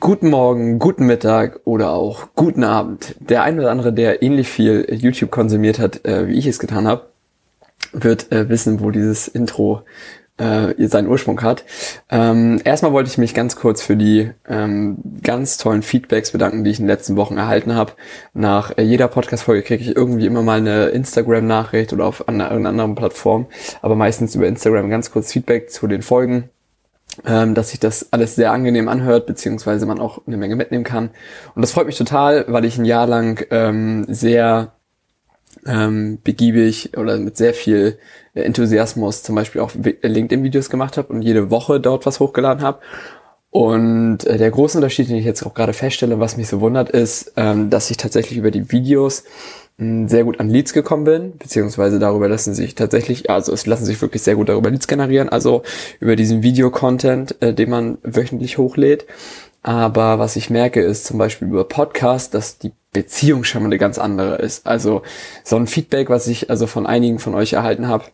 Guten Morgen, guten Mittag oder auch guten Abend. Der ein oder andere, der ähnlich viel YouTube konsumiert hat, äh, wie ich es getan habe, wird äh, wissen, wo dieses Intro äh, seinen Ursprung hat. Ähm, erstmal wollte ich mich ganz kurz für die ähm, ganz tollen Feedbacks bedanken, die ich in den letzten Wochen erhalten habe. Nach äh, jeder Podcast-Folge kriege ich irgendwie immer mal eine Instagram-Nachricht oder auf einer, irgendeiner anderen Plattform, aber meistens über Instagram ganz kurz Feedback zu den Folgen ähm, dass sich das alles sehr angenehm anhört, beziehungsweise man auch eine Menge mitnehmen kann. Und das freut mich total, weil ich ein Jahr lang ähm, sehr ähm, begiebig oder mit sehr viel Enthusiasmus zum Beispiel auch LinkedIn-Videos gemacht habe und jede Woche dort was hochgeladen habe. Und äh, der große Unterschied, den ich jetzt auch gerade feststelle, was mich so wundert, ist, ähm, dass ich tatsächlich über die Videos sehr gut an Leads gekommen bin, beziehungsweise darüber lassen sich tatsächlich, also es lassen sich wirklich sehr gut darüber Leads generieren, also über diesen Video-Content, äh, den man wöchentlich hochlädt. Aber was ich merke, ist zum Beispiel über Podcast, dass die Beziehung schon mal eine ganz andere ist. Also so ein Feedback, was ich also von einigen von euch erhalten habe,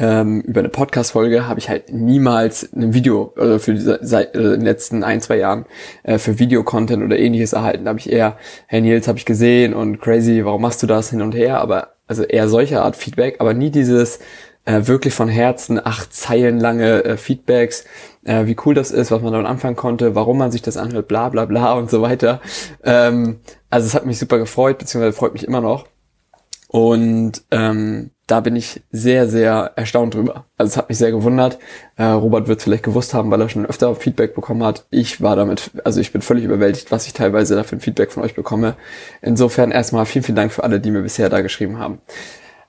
ähm, über eine Podcast-Folge habe ich halt niemals ein Video, also für die, seit äh, den letzten ein, zwei Jahren äh, für Videocontent oder ähnliches erhalten. Da habe ich eher, hey Nils, habe ich gesehen und crazy, warum machst du das hin und her? Aber also eher solche Art Feedback, aber nie dieses äh, wirklich von Herzen, acht Zeilen lange äh, Feedbacks, äh, wie cool das ist, was man damit anfangen konnte, warum man sich das anhört, bla bla bla und so weiter. Ähm, also es hat mich super gefreut, beziehungsweise freut mich immer noch. Und ähm, da bin ich sehr, sehr erstaunt drüber. Also es hat mich sehr gewundert. Äh, Robert wird es vielleicht gewusst haben, weil er schon öfter Feedback bekommen hat. Ich war damit, also ich bin völlig überwältigt, was ich teilweise da für ein Feedback von euch bekomme. Insofern erstmal vielen, vielen Dank für alle, die mir bisher da geschrieben haben.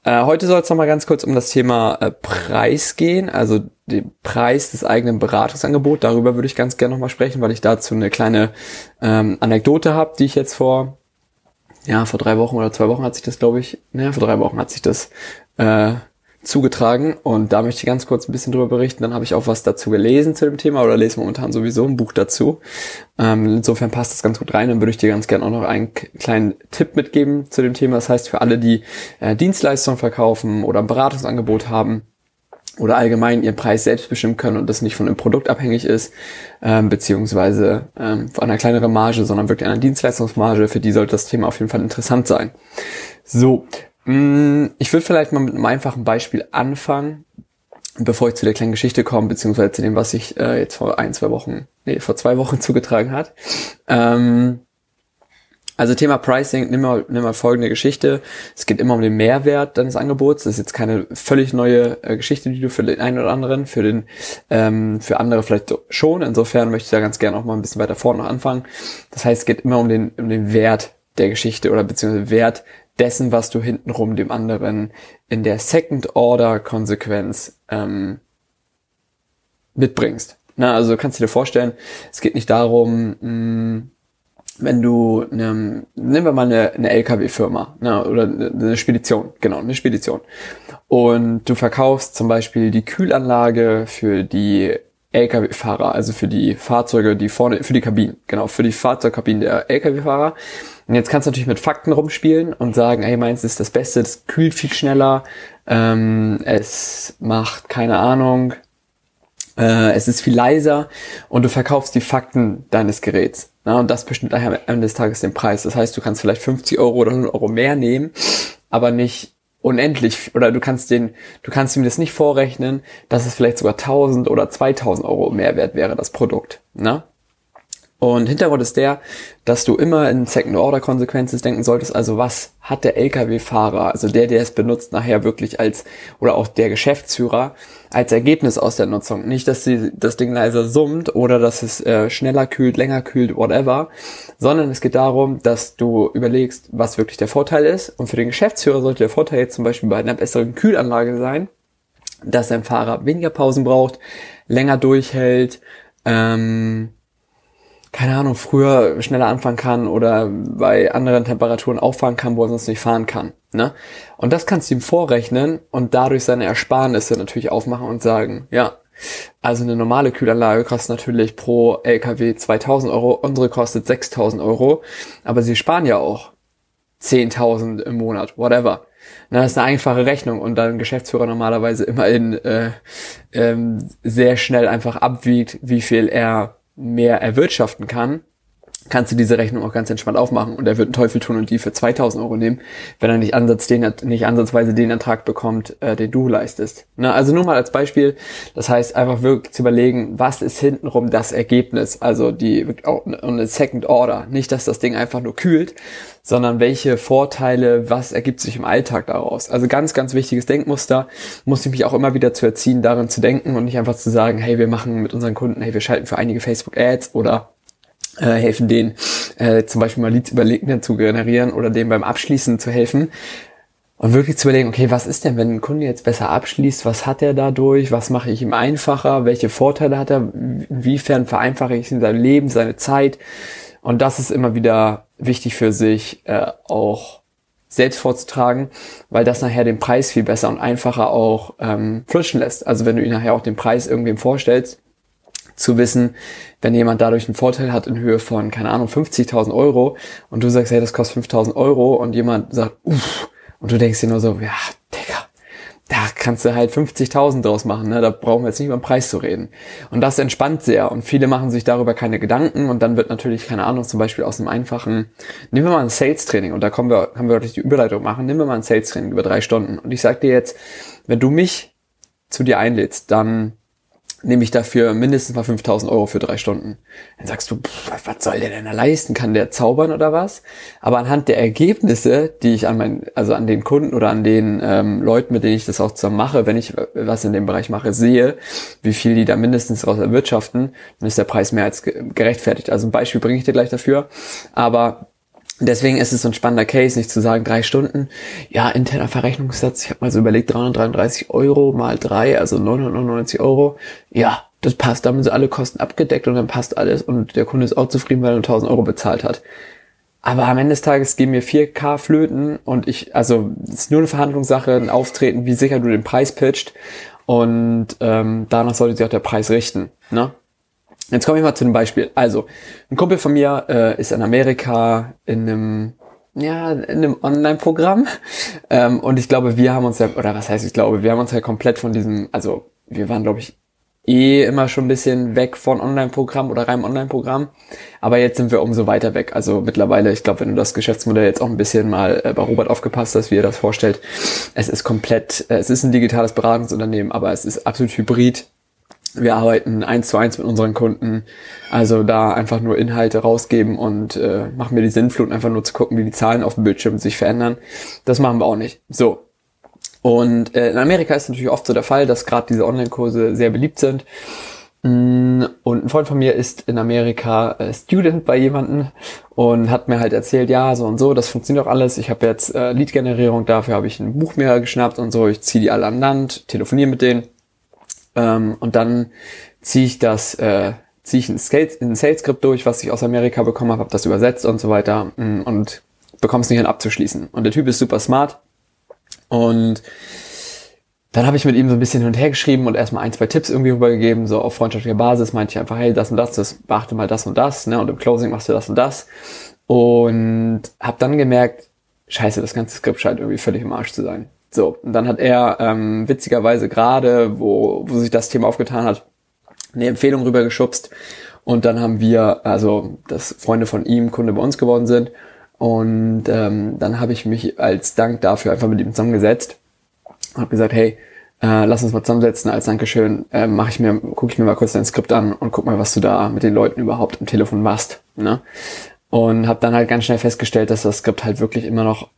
Äh, heute soll es nochmal ganz kurz um das Thema äh, Preis gehen, also den Preis des eigenen Beratungsangebots. Darüber würde ich ganz gerne nochmal sprechen, weil ich dazu eine kleine ähm, Anekdote habe, die ich jetzt vor ja, vor drei Wochen oder zwei Wochen hat sich das, glaube ich, naja, vor drei Wochen hat sich das äh, zugetragen und da möchte ich ganz kurz ein bisschen drüber berichten. Dann habe ich auch was dazu gelesen zu dem Thema oder lese momentan sowieso ein Buch dazu. Ähm, insofern passt das ganz gut rein. Dann würde ich dir ganz gerne auch noch einen kleinen Tipp mitgeben zu dem Thema. Das heißt, für alle, die äh, Dienstleistungen verkaufen oder ein Beratungsangebot haben, oder allgemein ihren Preis selbst bestimmen können und das nicht von dem Produkt abhängig ist, ähm, beziehungsweise ähm, von einer kleineren Marge, sondern wirklich einer Dienstleistungsmarge, für die sollte das Thema auf jeden Fall interessant sein. So, ich würde vielleicht mal mit einem einfachen Beispiel anfangen, bevor ich zu der kleinen Geschichte komme, beziehungsweise zu dem, was sich äh, jetzt vor ein, zwei Wochen, nee, vor zwei Wochen zugetragen hat. Ähm, also Thema Pricing, nimm mal, nimm mal folgende Geschichte. Es geht immer um den Mehrwert deines Angebots. Das ist jetzt keine völlig neue äh, Geschichte, die du für den einen oder anderen, für den, ähm, für andere vielleicht schon. Insofern möchte ich da ganz gerne auch mal ein bisschen weiter vorne anfangen. Das heißt, es geht immer um den, um den Wert der Geschichte oder beziehungsweise Wert dessen, was du hintenrum dem anderen in der Second-Order-Konsequenz ähm, mitbringst. Na, also kannst du dir vorstellen, es geht nicht darum, mh, wenn du, ne, nehmen wir mal eine, eine LKW-Firma ne, oder eine Spedition, genau, eine Spedition. Und du verkaufst zum Beispiel die Kühlanlage für die LKW-Fahrer, also für die Fahrzeuge, die vorne, für die Kabinen, genau, für die Fahrzeugkabinen der LKW-Fahrer. Und jetzt kannst du natürlich mit Fakten rumspielen und sagen, hey, meins ist das Beste, das kühlt viel schneller, ähm, es macht, keine Ahnung, äh, es ist viel leiser und du verkaufst die Fakten deines Geräts. Na, und das bestimmt am Ende des Tages den Preis. Das heißt, du kannst vielleicht 50 Euro oder 100 Euro mehr nehmen, aber nicht unendlich oder du kannst den, du kannst ihm das nicht vorrechnen, dass es vielleicht sogar 1000 oder 2000 Euro Mehrwert wäre, das Produkt. Na? Und Hintergrund ist der, dass du immer in Second-Order-Konsequenzen denken solltest, also was hat der Lkw-Fahrer, also der, der es benutzt, nachher wirklich als, oder auch der Geschäftsführer, als Ergebnis aus der Nutzung. Nicht, dass sie, das Ding leiser summt oder dass es äh, schneller kühlt, länger kühlt, whatever, sondern es geht darum, dass du überlegst, was wirklich der Vorteil ist. Und für den Geschäftsführer sollte der Vorteil jetzt zum Beispiel bei einer besseren Kühlanlage sein, dass ein Fahrer weniger Pausen braucht, länger durchhält, ähm, keine Ahnung, früher schneller anfangen kann oder bei anderen Temperaturen auffahren kann, wo er sonst nicht fahren kann. Ne? Und das kannst du ihm vorrechnen und dadurch seine Ersparnisse natürlich aufmachen und sagen, ja, also eine normale Kühlanlage kostet natürlich pro LKW 2000 Euro, unsere kostet 6000 Euro, aber sie sparen ja auch 10.000 im Monat, whatever. Na, das ist eine einfache Rechnung und dann Geschäftsführer normalerweise immerhin äh, ähm, sehr schnell einfach abwiegt, wie viel er mehr erwirtschaften kann kannst du diese Rechnung auch ganz entspannt aufmachen und er wird einen Teufel tun und die für 2000 Euro nehmen, wenn er nicht, Ansatz den, nicht ansatzweise den Ertrag bekommt, äh, den du leistest. Na, also nur mal als Beispiel, das heißt einfach wirklich zu überlegen, was ist hintenrum das Ergebnis, also die eine Second Order, nicht, dass das Ding einfach nur kühlt, sondern welche Vorteile, was ergibt sich im Alltag daraus. Also ganz, ganz wichtiges Denkmuster, muss ich mich auch immer wieder zu erziehen, darin zu denken und nicht einfach zu sagen, hey, wir machen mit unseren Kunden, hey, wir schalten für einige Facebook Ads oder äh, helfen denen äh, zum Beispiel mal Leads über LinkedIn zu generieren oder denen beim Abschließen zu helfen. Und wirklich zu überlegen, okay, was ist denn, wenn ein Kunde jetzt besser abschließt? Was hat er dadurch? Was mache ich ihm einfacher? Welche Vorteile hat er? Inwiefern vereinfache ich ihm sein Leben, seine Zeit? Und das ist immer wieder wichtig für sich äh, auch selbst vorzutragen, weil das nachher den Preis viel besser und einfacher auch ähm, flutschen lässt. Also wenn du ihn nachher auch den Preis irgendwem vorstellst, zu wissen, wenn jemand dadurch einen Vorteil hat in Höhe von, keine Ahnung, 50.000 Euro und du sagst, hey, das kostet 5.000 Euro und jemand sagt, uff, und du denkst dir nur so, ja, Digga, da kannst du halt 50.000 draus machen, ne? da brauchen wir jetzt nicht über den Preis zu reden. Und das entspannt sehr und viele machen sich darüber keine Gedanken und dann wird natürlich, keine Ahnung, zum Beispiel aus einem einfachen, nehmen wir mal ein Sales-Training und da kommen wir, haben wir wirklich die Überleitung machen, nehmen wir mal ein Sales-Training über drei Stunden und ich sag dir jetzt, wenn du mich zu dir einlädst, dann nehme ich dafür mindestens mal 5000 Euro für drei Stunden. Dann sagst du, pff, was soll der denn da leisten? Kann der zaubern oder was? Aber anhand der Ergebnisse, die ich an meinen, also an den Kunden oder an den ähm, Leuten, mit denen ich das auch zusammen mache, wenn ich was in dem Bereich mache, sehe, wie viel die da mindestens daraus erwirtschaften, dann ist der Preis mehr als gerechtfertigt. Also ein Beispiel bringe ich dir gleich dafür. Aber Deswegen ist es so ein spannender Case, nicht zu sagen, drei Stunden, ja, interner Verrechnungssatz, ich habe mal so überlegt, 333 Euro mal drei, also 999 Euro, ja, das passt, damit sind alle Kosten abgedeckt und dann passt alles und der Kunde ist auch zufrieden, weil er 1000 Euro bezahlt hat. Aber am Ende des Tages gehen mir 4K flöten und ich, also es ist nur eine Verhandlungssache, ein Auftreten, wie sicher du den Preis pitcht und ähm, danach sollte sich auch der Preis richten. Ne? Jetzt komme ich mal zu einem Beispiel. Also, ein Kumpel von mir äh, ist in Amerika in einem ja, in einem Online-Programm. Ähm, und ich glaube, wir haben uns ja, oder was heißt ich glaube, wir haben uns ja komplett von diesem, also wir waren, glaube ich, eh immer schon ein bisschen weg von Online-Programm oder reinem Online-Programm. Aber jetzt sind wir umso weiter weg. Also mittlerweile, ich glaube, wenn du das Geschäftsmodell jetzt auch ein bisschen mal äh, bei Robert aufgepasst hast, wie er das vorstellt, es ist komplett, äh, es ist ein digitales Beratungsunternehmen, aber es ist absolut hybrid wir arbeiten eins zu eins mit unseren Kunden. Also da einfach nur Inhalte rausgeben und äh, machen wir die Sinnflut, einfach nur zu gucken, wie die Zahlen auf dem Bildschirm sich verändern. Das machen wir auch nicht. So. Und äh, in Amerika ist natürlich oft so der Fall, dass gerade diese Online-Kurse sehr beliebt sind. Mm, und ein Freund von mir ist in Amerika äh, Student bei jemanden und hat mir halt erzählt, ja, so und so, das funktioniert auch alles. Ich habe jetzt äh, Lead-Generierung, dafür habe ich ein Buch mehr geschnappt und so. Ich ziehe die alle an Land, telefoniere mit denen ähm, und dann ziehe ich das, äh, ziehe ich ein, ein Sales-Skript durch, was ich aus Amerika bekommen habe, habe das übersetzt und so weiter mm, und bekomme es nicht hin abzuschließen. Und der Typ ist super smart und dann habe ich mit ihm so ein bisschen hin und her geschrieben und erstmal ein, zwei Tipps irgendwie rübergegeben, so auf freundschaftlicher Basis meinte ich einfach, hey, das und das, das beachte mal das und das, ne, und im Closing machst du das und das. Und habe dann gemerkt, scheiße, das ganze Skript scheint irgendwie völlig im Arsch zu sein. So, und dann hat er ähm, witzigerweise gerade, wo, wo sich das Thema aufgetan hat, eine Empfehlung rübergeschubst. Und dann haben wir, also dass Freunde von ihm Kunde bei uns geworden sind. Und ähm, dann habe ich mich als Dank dafür einfach mit ihm zusammengesetzt und habe gesagt, hey, äh, lass uns mal zusammensetzen als Dankeschön, äh, mache ich mir, gucke ich mir mal kurz dein Skript an und guck mal, was du da mit den Leuten überhaupt am Telefon machst. Ne? Und habe dann halt ganz schnell festgestellt, dass das Skript halt wirklich immer noch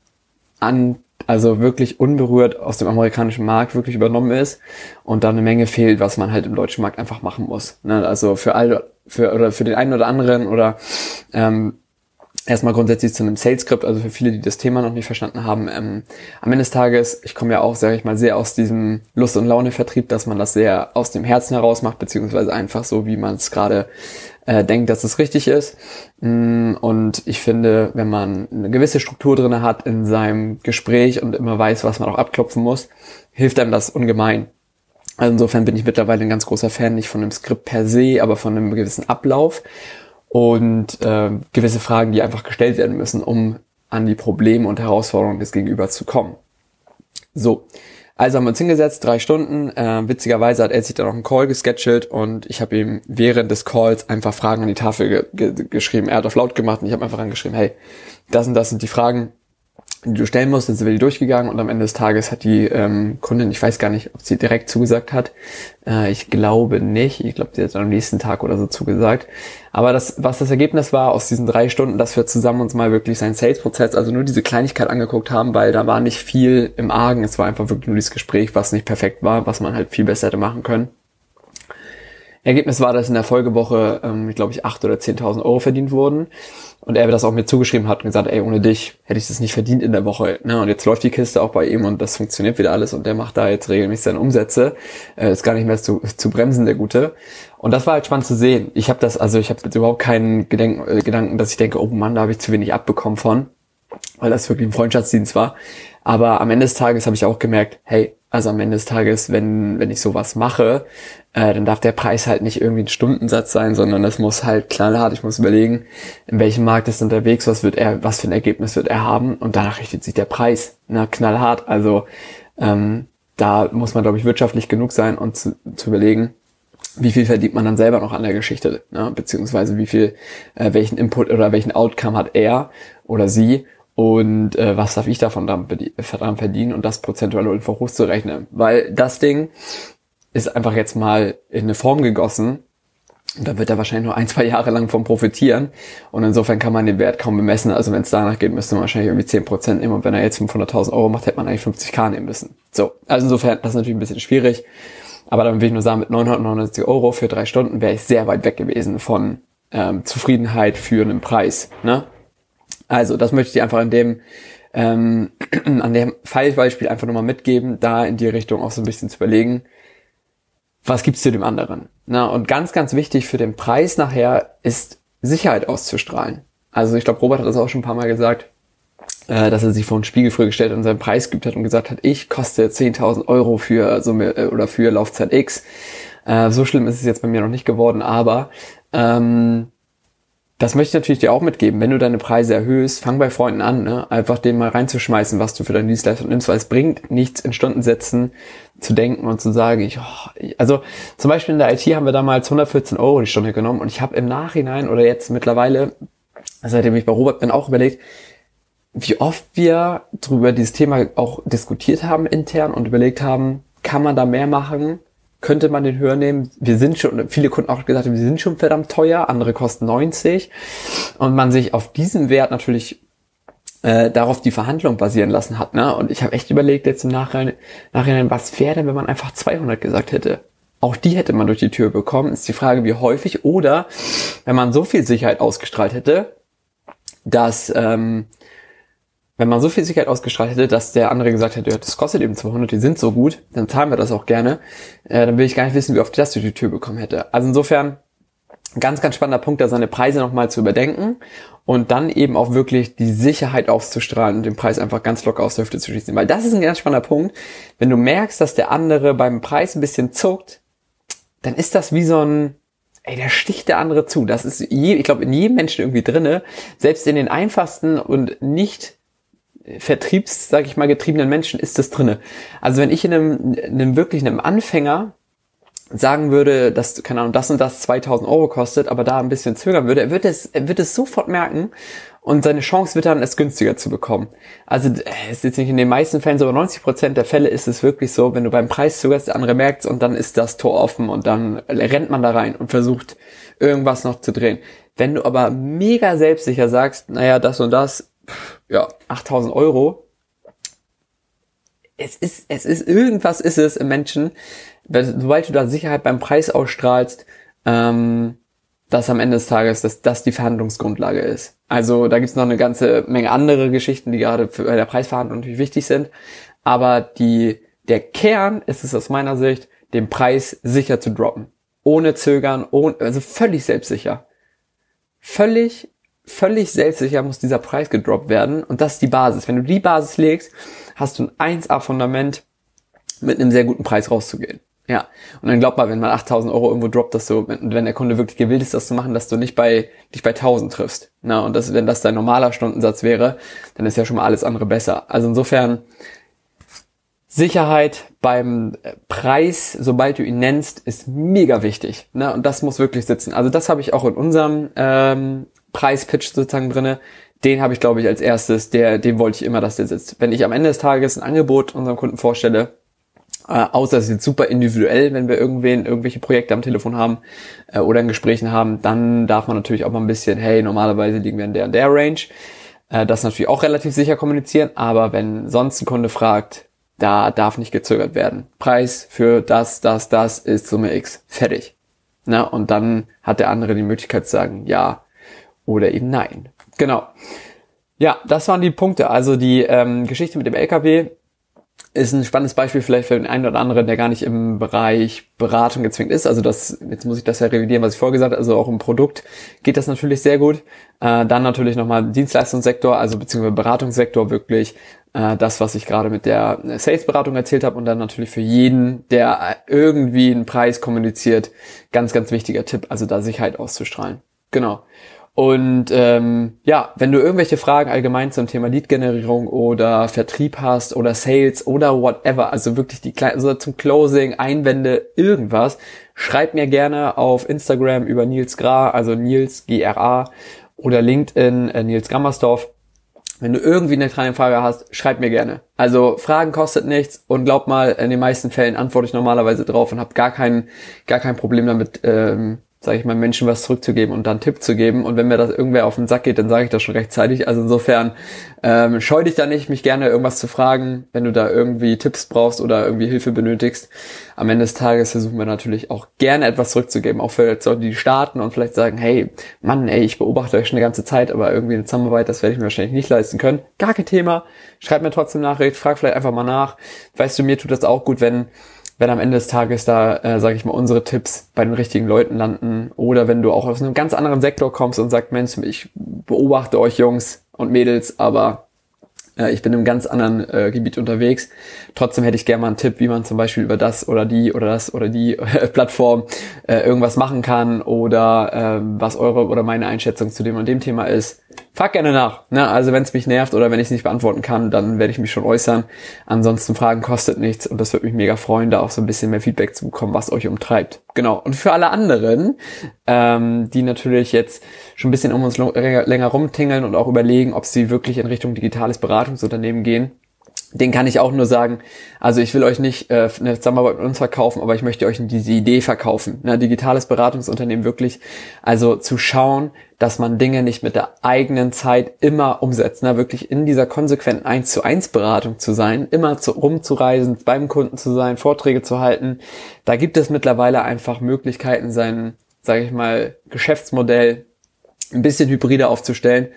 an also wirklich unberührt aus dem amerikanischen Markt wirklich übernommen ist und da eine Menge fehlt, was man halt im deutschen Markt einfach machen muss. Ne? Also für all, für oder für den einen oder anderen oder ähm, erstmal grundsätzlich zu einem Sales-Skript, also für viele, die das Thema noch nicht verstanden haben, ähm, am Ende des Tages, ich komme ja auch, sage ich mal, sehr aus diesem Lust- und Laune-Vertrieb, dass man das sehr aus dem Herzen heraus macht, beziehungsweise einfach so, wie man es gerade äh, denkt, dass es richtig ist. Mm, und ich finde, wenn man eine gewisse Struktur drinne hat in seinem Gespräch und immer weiß, was man auch abklopfen muss, hilft einem das ungemein. Also insofern bin ich mittlerweile ein ganz großer Fan, nicht von einem Skript per se, aber von einem gewissen Ablauf und äh, gewisse Fragen, die einfach gestellt werden müssen, um an die Probleme und Herausforderungen des Gegenübers zu kommen. So, also haben wir uns hingesetzt, drei Stunden. Äh, witzigerweise hat er sich dann auch einen Call gescheduled und ich habe ihm während des Calls einfach Fragen an die Tafel ge ge geschrieben. Er hat auf laut gemacht und ich habe einfach angeschrieben, hey, das und das sind die Fragen, die du stellen musst, dann sind wir die durchgegangen und am Ende des Tages hat die ähm, Kundin, ich weiß gar nicht, ob sie direkt zugesagt hat, äh, ich glaube nicht, ich glaube, sie hat am nächsten Tag oder so zugesagt, aber das, was das Ergebnis war aus diesen drei Stunden, dass wir zusammen uns mal wirklich seinen Sales-Prozess, also nur diese Kleinigkeit angeguckt haben, weil da war nicht viel im Argen, es war einfach wirklich nur dieses Gespräch, was nicht perfekt war, was man halt viel besser hätte machen können. Ergebnis war, dass in der Folgewoche, ähm, ich glaube ich, acht oder 10.000 Euro verdient wurden. Und er das auch mir zugeschrieben hat und gesagt, ey, ohne dich hätte ich das nicht verdient in der Woche. Ne? Und jetzt läuft die Kiste auch bei ihm und das funktioniert wieder alles und der macht da jetzt regelmäßig seine Umsätze. Äh, ist gar nicht mehr zu, zu bremsen, der Gute. Und das war halt spannend zu sehen. Ich habe das, also ich habe überhaupt keinen Gedenken, äh, Gedanken, dass ich denke, oh Mann, da habe ich zu wenig abbekommen von, weil das wirklich ein Freundschaftsdienst war. Aber am Ende des Tages habe ich auch gemerkt, hey, also am Ende des Tages, wenn, wenn ich sowas mache, äh, dann darf der Preis halt nicht irgendwie ein Stundensatz sein, sondern das muss halt knallhart, ich muss überlegen, in welchem Markt ist unterwegs, was wird er, was für ein Ergebnis wird er haben und danach richtet sich der Preis, na, knallhart. Also ähm, da muss man, glaube ich, wirtschaftlich genug sein und zu, zu überlegen, wie viel verdient man dann selber noch an der Geschichte, ne? beziehungsweise wie viel, äh, welchen Input oder welchen Outcome hat er oder sie und äh, was darf ich davon dran verdienen und das prozentual einfach hochzurechnen. Weil das Ding ist einfach jetzt mal in eine Form gegossen und da wird er wahrscheinlich nur ein, zwei Jahre lang von profitieren. Und insofern kann man den Wert kaum bemessen. Also wenn es danach geht, müsste man wahrscheinlich irgendwie 10% nehmen. Und wenn er jetzt 500.000 Euro macht, hätte man eigentlich 50k nehmen müssen. So, also insofern, das ist natürlich ein bisschen schwierig. Aber dann will ich nur sagen, mit 999 Euro für drei Stunden wäre ich sehr weit weg gewesen von ähm, Zufriedenheit für einen Preis. Ne? Also, das möchte ich dir einfach an dem, ähm, an dem Fallbeispiel einfach nochmal mitgeben, da in die Richtung auch so ein bisschen zu überlegen, was gibt's zu dem anderen? Na, und ganz, ganz wichtig für den Preis nachher ist Sicherheit auszustrahlen. Also ich glaube, Robert hat das auch schon ein paar Mal gesagt, äh, dass er sich vor einen Spiegel früher gestellt und seinen Preis gibt hat und gesagt hat, ich koste 10.000 Euro für Summe äh, oder für Laufzeit X. Äh, so schlimm ist es jetzt bei mir noch nicht geworden, aber ähm, das möchte ich natürlich dir auch mitgeben. Wenn du deine Preise erhöhst, fang bei Freunden an, ne? einfach denen mal reinzuschmeißen, was du für deine Dienstleistung nimmst, weil es bringt nichts in Stundensätzen zu denken und zu sagen, ich, oh, also zum Beispiel in der IT haben wir damals 114 Euro die Stunde genommen und ich habe im Nachhinein oder jetzt mittlerweile, seitdem ich bei Robert bin, auch überlegt, wie oft wir darüber dieses Thema auch diskutiert haben intern und überlegt haben, kann man da mehr machen? Könnte man den höher nehmen. Wir sind schon, viele Kunden auch gesagt, wir sind schon verdammt teuer, andere kosten 90 und man sich auf diesen Wert natürlich äh, darauf die Verhandlung basieren lassen hat. Ne? Und ich habe echt überlegt jetzt im Nachhinein, Nachhinein was wäre denn, wenn man einfach 200 gesagt hätte? Auch die hätte man durch die Tür bekommen. Ist die Frage, wie häufig. Oder wenn man so viel Sicherheit ausgestrahlt hätte, dass ähm, wenn man so viel Sicherheit ausgestrahlt hätte, dass der andere gesagt hätte, ja, das kostet eben 200, die sind so gut, dann zahlen wir das auch gerne, äh, dann will ich gar nicht wissen, wie oft das durch die Tür bekommen hätte. Also insofern, ganz, ganz spannender Punkt, da seine Preise nochmal zu überdenken und dann eben auch wirklich die Sicherheit auszustrahlen und den Preis einfach ganz locker aus der Hüfte zu schießen. Weil das ist ein ganz spannender Punkt. Wenn du merkst, dass der andere beim Preis ein bisschen zuckt, dann ist das wie so ein, ey, der sticht der andere zu. Das ist, je, ich glaube, in jedem Menschen irgendwie drinne. Selbst in den einfachsten und nicht Vertriebs, sag ich mal, getriebenen Menschen ist das drinne. Also wenn ich in einem, in einem wirklich einem Anfänger sagen würde, dass, keine Ahnung, das und das 2000 Euro kostet, aber da ein bisschen zögern würde, er wird es, er wird es sofort merken und seine Chance wird dann, es günstiger zu bekommen. Also, es ist jetzt nicht in den meisten Fällen so, aber 90 Prozent der Fälle ist es wirklich so, wenn du beim Preis zögerst, der andere merkt und dann ist das Tor offen und dann rennt man da rein und versucht, irgendwas noch zu drehen. Wenn du aber mega selbstsicher sagst, naja, das und das ja, 8000 Euro. Es ist, es ist, irgendwas ist es im Menschen, sobald du da Sicherheit beim Preis ausstrahlst, ähm, dass am Ende des Tages, dass das die Verhandlungsgrundlage ist. Also da gibt's noch eine ganze Menge andere Geschichten, die gerade für bei der Preisverhandlung natürlich wichtig sind. Aber die, der Kern ist es aus meiner Sicht, den Preis sicher zu droppen. Ohne Zögern, ohne, also völlig selbstsicher. völlig, völlig selbstsicher muss dieser Preis gedroppt werden und das ist die Basis. Wenn du die Basis legst, hast du ein 1A-Fundament mit einem sehr guten Preis rauszugehen. Ja, und dann glaubt mal, wenn man 8000 Euro irgendwo droppt, dass du, wenn, wenn der Kunde wirklich gewillt ist, das zu machen, dass du nicht bei, dich bei 1000 triffst. Na, und das, wenn das dein normaler Stundensatz wäre, dann ist ja schon mal alles andere besser. Also insofern, Sicherheit beim äh, Preis, sobald du ihn nennst, ist mega wichtig. Ne? Und das muss wirklich sitzen. Also das habe ich auch in unserem ähm, Preispitch sozusagen drinne. Den habe ich, glaube ich, als erstes, der, dem wollte ich immer, dass der sitzt. Wenn ich am Ende des Tages ein Angebot unserem Kunden vorstelle, äh, außer es ist jetzt super individuell, wenn wir irgendwen, irgendwelche Projekte am Telefon haben äh, oder in Gesprächen haben, dann darf man natürlich auch mal ein bisschen, hey, normalerweise liegen wir in der und der Range. Äh, das natürlich auch relativ sicher kommunizieren, aber wenn sonst ein Kunde fragt, da darf nicht gezögert werden. Preis für das, das, das ist Summe X. Fertig. Na, und dann hat der andere die Möglichkeit zu sagen ja oder eben nein. Genau. Ja, das waren die Punkte. Also die ähm, Geschichte mit dem LKW ist ein spannendes Beispiel vielleicht für den einen oder anderen, der gar nicht im Bereich Beratung gezwingt ist. Also das, jetzt muss ich das ja revidieren, was ich vorher gesagt habe. Also auch im Produkt geht das natürlich sehr gut. Äh, dann natürlich nochmal Dienstleistungssektor, also beziehungsweise Beratungssektor wirklich äh, das, was ich gerade mit der Sales-Beratung erzählt habe und dann natürlich für jeden, der irgendwie einen Preis kommuniziert, ganz, ganz wichtiger Tipp, also da Sicherheit auszustrahlen. Genau. Und ähm, ja, wenn du irgendwelche Fragen allgemein zum Thema Lead-Generierung oder Vertrieb hast oder Sales oder whatever, also wirklich die kleinen, also zum Closing, Einwände, irgendwas, schreib mir gerne auf Instagram über Nils Gra, also Nils G-R-A oder LinkedIn äh, Nils Grammersdorf. Wenn du irgendwie eine kleine Frage hast, schreib mir gerne. Also Fragen kostet nichts und glaub mal, in den meisten Fällen antworte ich normalerweise drauf und habe gar kein, gar kein Problem damit, ähm, sage ich mal, Menschen was zurückzugeben und dann Tipp zu geben. Und wenn mir das irgendwer auf den Sack geht, dann sage ich das schon rechtzeitig. Also insofern ähm, scheu dich da nicht, mich gerne irgendwas zu fragen, wenn du da irgendwie Tipps brauchst oder irgendwie Hilfe benötigst. Am Ende des Tages versuchen wir natürlich auch gerne etwas zurückzugeben, auch für Leute, die starten und vielleicht sagen, hey, Mann, ey, ich beobachte euch schon eine ganze Zeit, aber irgendwie eine Zusammenarbeit, das werde ich mir wahrscheinlich nicht leisten können. Gar kein Thema. Schreib mir trotzdem Nachricht, frag vielleicht einfach mal nach. Weißt du, mir tut das auch gut, wenn wenn am Ende des Tages da, äh, sage ich mal, unsere Tipps bei den richtigen Leuten landen oder wenn du auch aus einem ganz anderen Sektor kommst und sagst, Mensch, ich beobachte euch Jungs und Mädels, aber äh, ich bin in einem ganz anderen äh, Gebiet unterwegs. Trotzdem hätte ich gerne mal einen Tipp, wie man zum Beispiel über das oder die oder das oder die äh, Plattform äh, irgendwas machen kann oder äh, was eure oder meine Einschätzung zu dem und dem Thema ist. Frag gerne nach. Ne? Also wenn es mich nervt oder wenn ich es nicht beantworten kann, dann werde ich mich schon äußern. Ansonsten Fragen kostet nichts und das würde mich mega freuen, da auch so ein bisschen mehr Feedback zu bekommen, was euch umtreibt. Genau. Und für alle anderen, ähm, die natürlich jetzt schon ein bisschen um uns länger rumtingeln und auch überlegen, ob sie wirklich in Richtung digitales Beratungsunternehmen gehen, den kann ich auch nur sagen, also ich will euch nicht äh, eine Zusammenarbeit mit uns verkaufen, aber ich möchte euch diese Idee verkaufen. Ne, digitales Beratungsunternehmen wirklich, also zu schauen, dass man Dinge nicht mit der eigenen Zeit immer umsetzt, ne, wirklich in dieser konsequenten 1 zu 1 Beratung zu sein, immer zu, rumzureisen, beim Kunden zu sein, Vorträge zu halten. Da gibt es mittlerweile einfach Möglichkeiten, sein, sage ich mal, Geschäftsmodell ein bisschen hybrider aufzustellen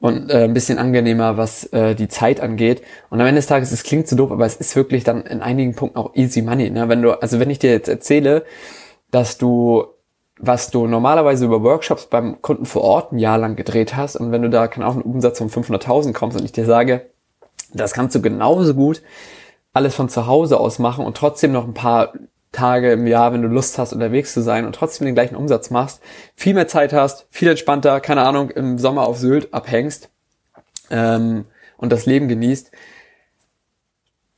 und äh, ein bisschen angenehmer, was äh, die Zeit angeht. Und am Ende des Tages, es klingt so doof, aber es ist wirklich dann in einigen Punkten auch easy money. Ne? Wenn du, also wenn ich dir jetzt erzähle, dass du was du normalerweise über Workshops beim Kunden vor Ort ein Jahr lang gedreht hast und wenn du da kann auf einen Umsatz von 500.000 kommst und ich dir sage, das kannst du genauso gut alles von zu Hause aus machen und trotzdem noch ein paar Tage im Jahr, wenn du Lust hast, unterwegs zu sein und trotzdem den gleichen Umsatz machst, viel mehr Zeit hast, viel entspannter, keine Ahnung, im Sommer auf Sylt abhängst ähm, und das Leben genießt,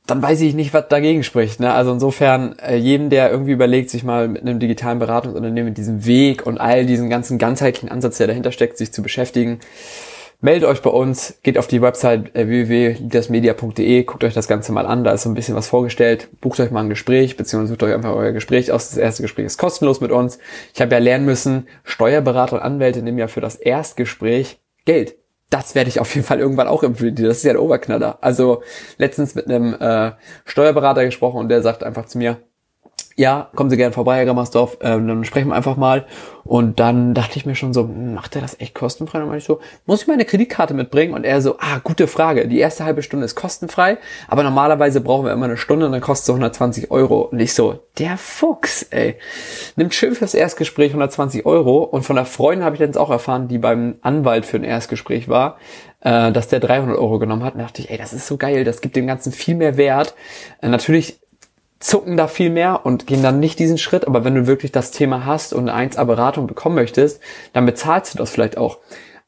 dann weiß ich nicht, was dagegen spricht. Ne? Also insofern, äh, jedem, der irgendwie überlegt, sich mal mit einem digitalen Beratungsunternehmen, mit diesem Weg und all diesen ganzen ganzheitlichen Ansatz, der dahinter steckt, sich zu beschäftigen, Meldet euch bei uns, geht auf die Website äh, www.leadersmedia.de, guckt euch das Ganze mal an, da ist so ein bisschen was vorgestellt, bucht euch mal ein Gespräch, beziehungsweise sucht euch einfach euer Gespräch aus. Das erste Gespräch ist kostenlos mit uns. Ich habe ja lernen müssen, Steuerberater und Anwälte nehmen ja für das Erstgespräch Geld. Das werde ich auf jeden Fall irgendwann auch empfehlen. Das ist ja der Oberknaller. Also letztens mit einem äh, Steuerberater gesprochen und der sagt einfach zu mir, ja, kommen Sie gerne vorbei, Herr Gammersdorf, ähm, dann sprechen wir einfach mal. Und dann dachte ich mir schon so, hm, macht er das echt kostenfrei? Dann meinte ich so, muss ich meine Kreditkarte mitbringen? Und er so, ah, gute Frage. Die erste halbe Stunde ist kostenfrei, aber normalerweise brauchen wir immer eine Stunde und dann kostet es 120 Euro. Und ich so, der Fuchs, ey. Nimmt schön fürs Erstgespräch 120 Euro. Und von der Freundin habe ich letztens auch erfahren, die beim Anwalt für ein Erstgespräch war, äh, dass der 300 Euro genommen hat. Und dachte ich, ey, das ist so geil, das gibt dem Ganzen viel mehr Wert. Äh, natürlich zucken da viel mehr und gehen dann nicht diesen Schritt. Aber wenn du wirklich das Thema hast und eine 1A-Beratung bekommen möchtest, dann bezahlst du das vielleicht auch.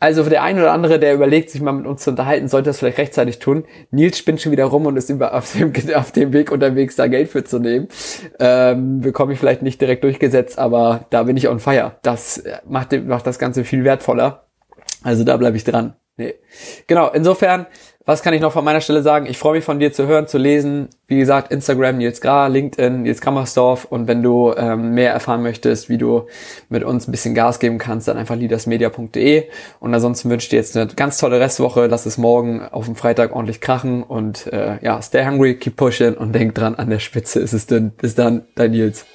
Also für der eine oder andere, der überlegt, sich mal mit uns zu unterhalten, sollte das vielleicht rechtzeitig tun. Nils spinnt schon wieder rum und ist über, auf, dem, auf dem Weg unterwegs, da Geld für zu nehmen. Ähm, bekomme ich vielleicht nicht direkt durchgesetzt, aber da bin ich on fire. Das macht, macht das Ganze viel wertvoller. Also da bleibe ich dran. Nee. Genau, insofern was kann ich noch von meiner Stelle sagen? Ich freue mich von dir zu hören, zu lesen. Wie gesagt, Instagram Nils Gra, LinkedIn Nils Kammersdorf. Und wenn du ähm, mehr erfahren möchtest, wie du mit uns ein bisschen Gas geben kannst, dann einfach leadersmedia.de. Und ansonsten wünsche ich dir jetzt eine ganz tolle Restwoche. Lass es morgen auf dem Freitag ordentlich krachen. Und äh, ja, stay hungry, keep pushing und denk dran, an der Spitze ist es dünn. Bis dann, dein Nils.